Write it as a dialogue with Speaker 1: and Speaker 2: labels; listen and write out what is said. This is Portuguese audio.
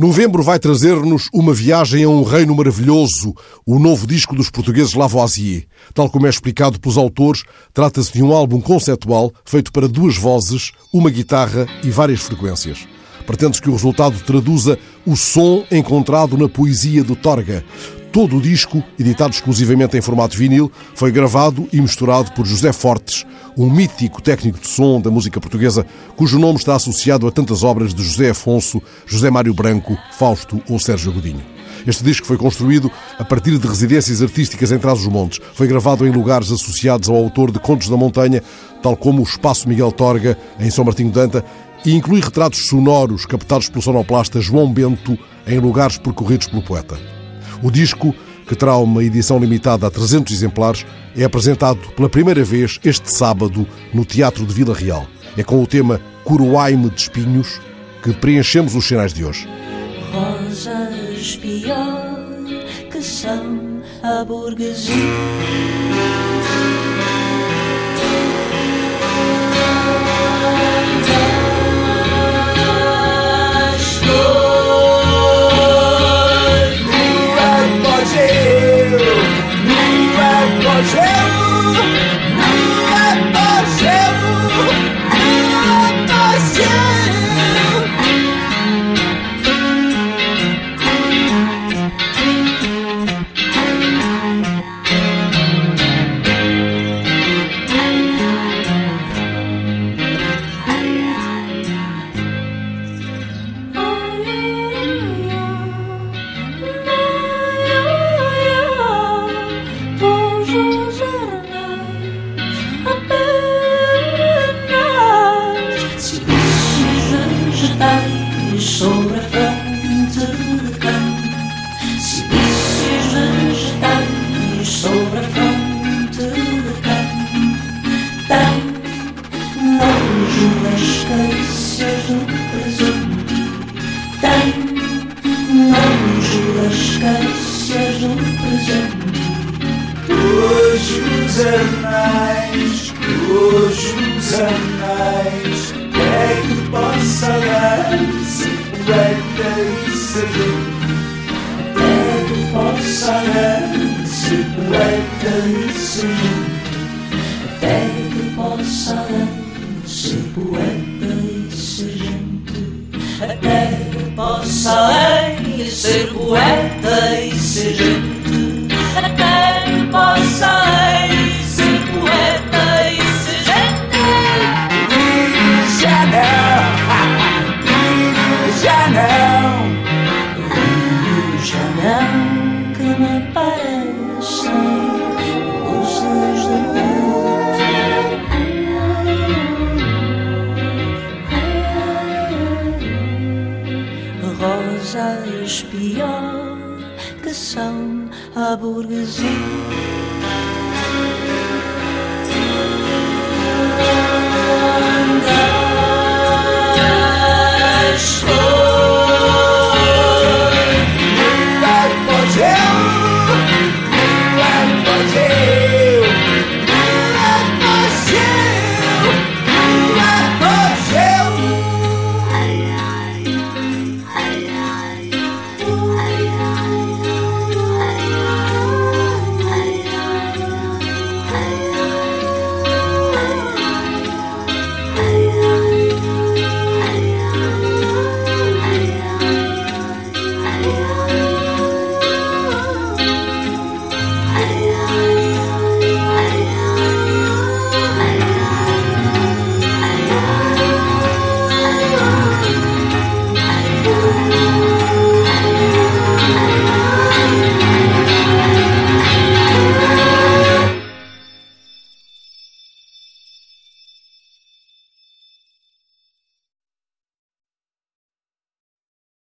Speaker 1: Novembro vai trazer-nos uma viagem a um reino maravilhoso, o novo disco dos portugueses Lavoisier. Tal como é explicado pelos autores, trata-se de um álbum conceptual feito para duas vozes, uma guitarra e várias frequências. Pretende-se que o resultado traduza o som encontrado na poesia do Torga. Todo o disco, editado exclusivamente em formato vinil, foi gravado e misturado por José Fortes, um mítico técnico de som da música portuguesa, cujo nome está associado a tantas obras de José Afonso, José Mário Branco, Fausto ou Sérgio Godinho. Este disco foi construído a partir de residências artísticas em Trás-os-Montes. Foi gravado em lugares associados ao autor de Contos da Montanha, tal como o Espaço Miguel Torga, em São Martinho Danta, e inclui retratos sonoros captados pelo sonoplasta João Bento em lugares percorridos pelo poeta. O disco, que terá uma edição limitada a 300 exemplares, é apresentado pela primeira vez este sábado no Teatro de Vila Real. É com o tema Coroai-me de Espinhos que preenchemos os sinais de hoje.
Speaker 2: Rosas pior que são a burguesia. Sobre a frente de quem se vegetais sobre a frente de quem tem nojo das carícias do presente. Tem nojo das carícias do presente.
Speaker 3: Hoje os anais, hoje os possa ser poeta e sargento,
Speaker 2: até que possa ser poeta e sargento, até que possa ser poeta e sargento, rosas pior que são a burguesia.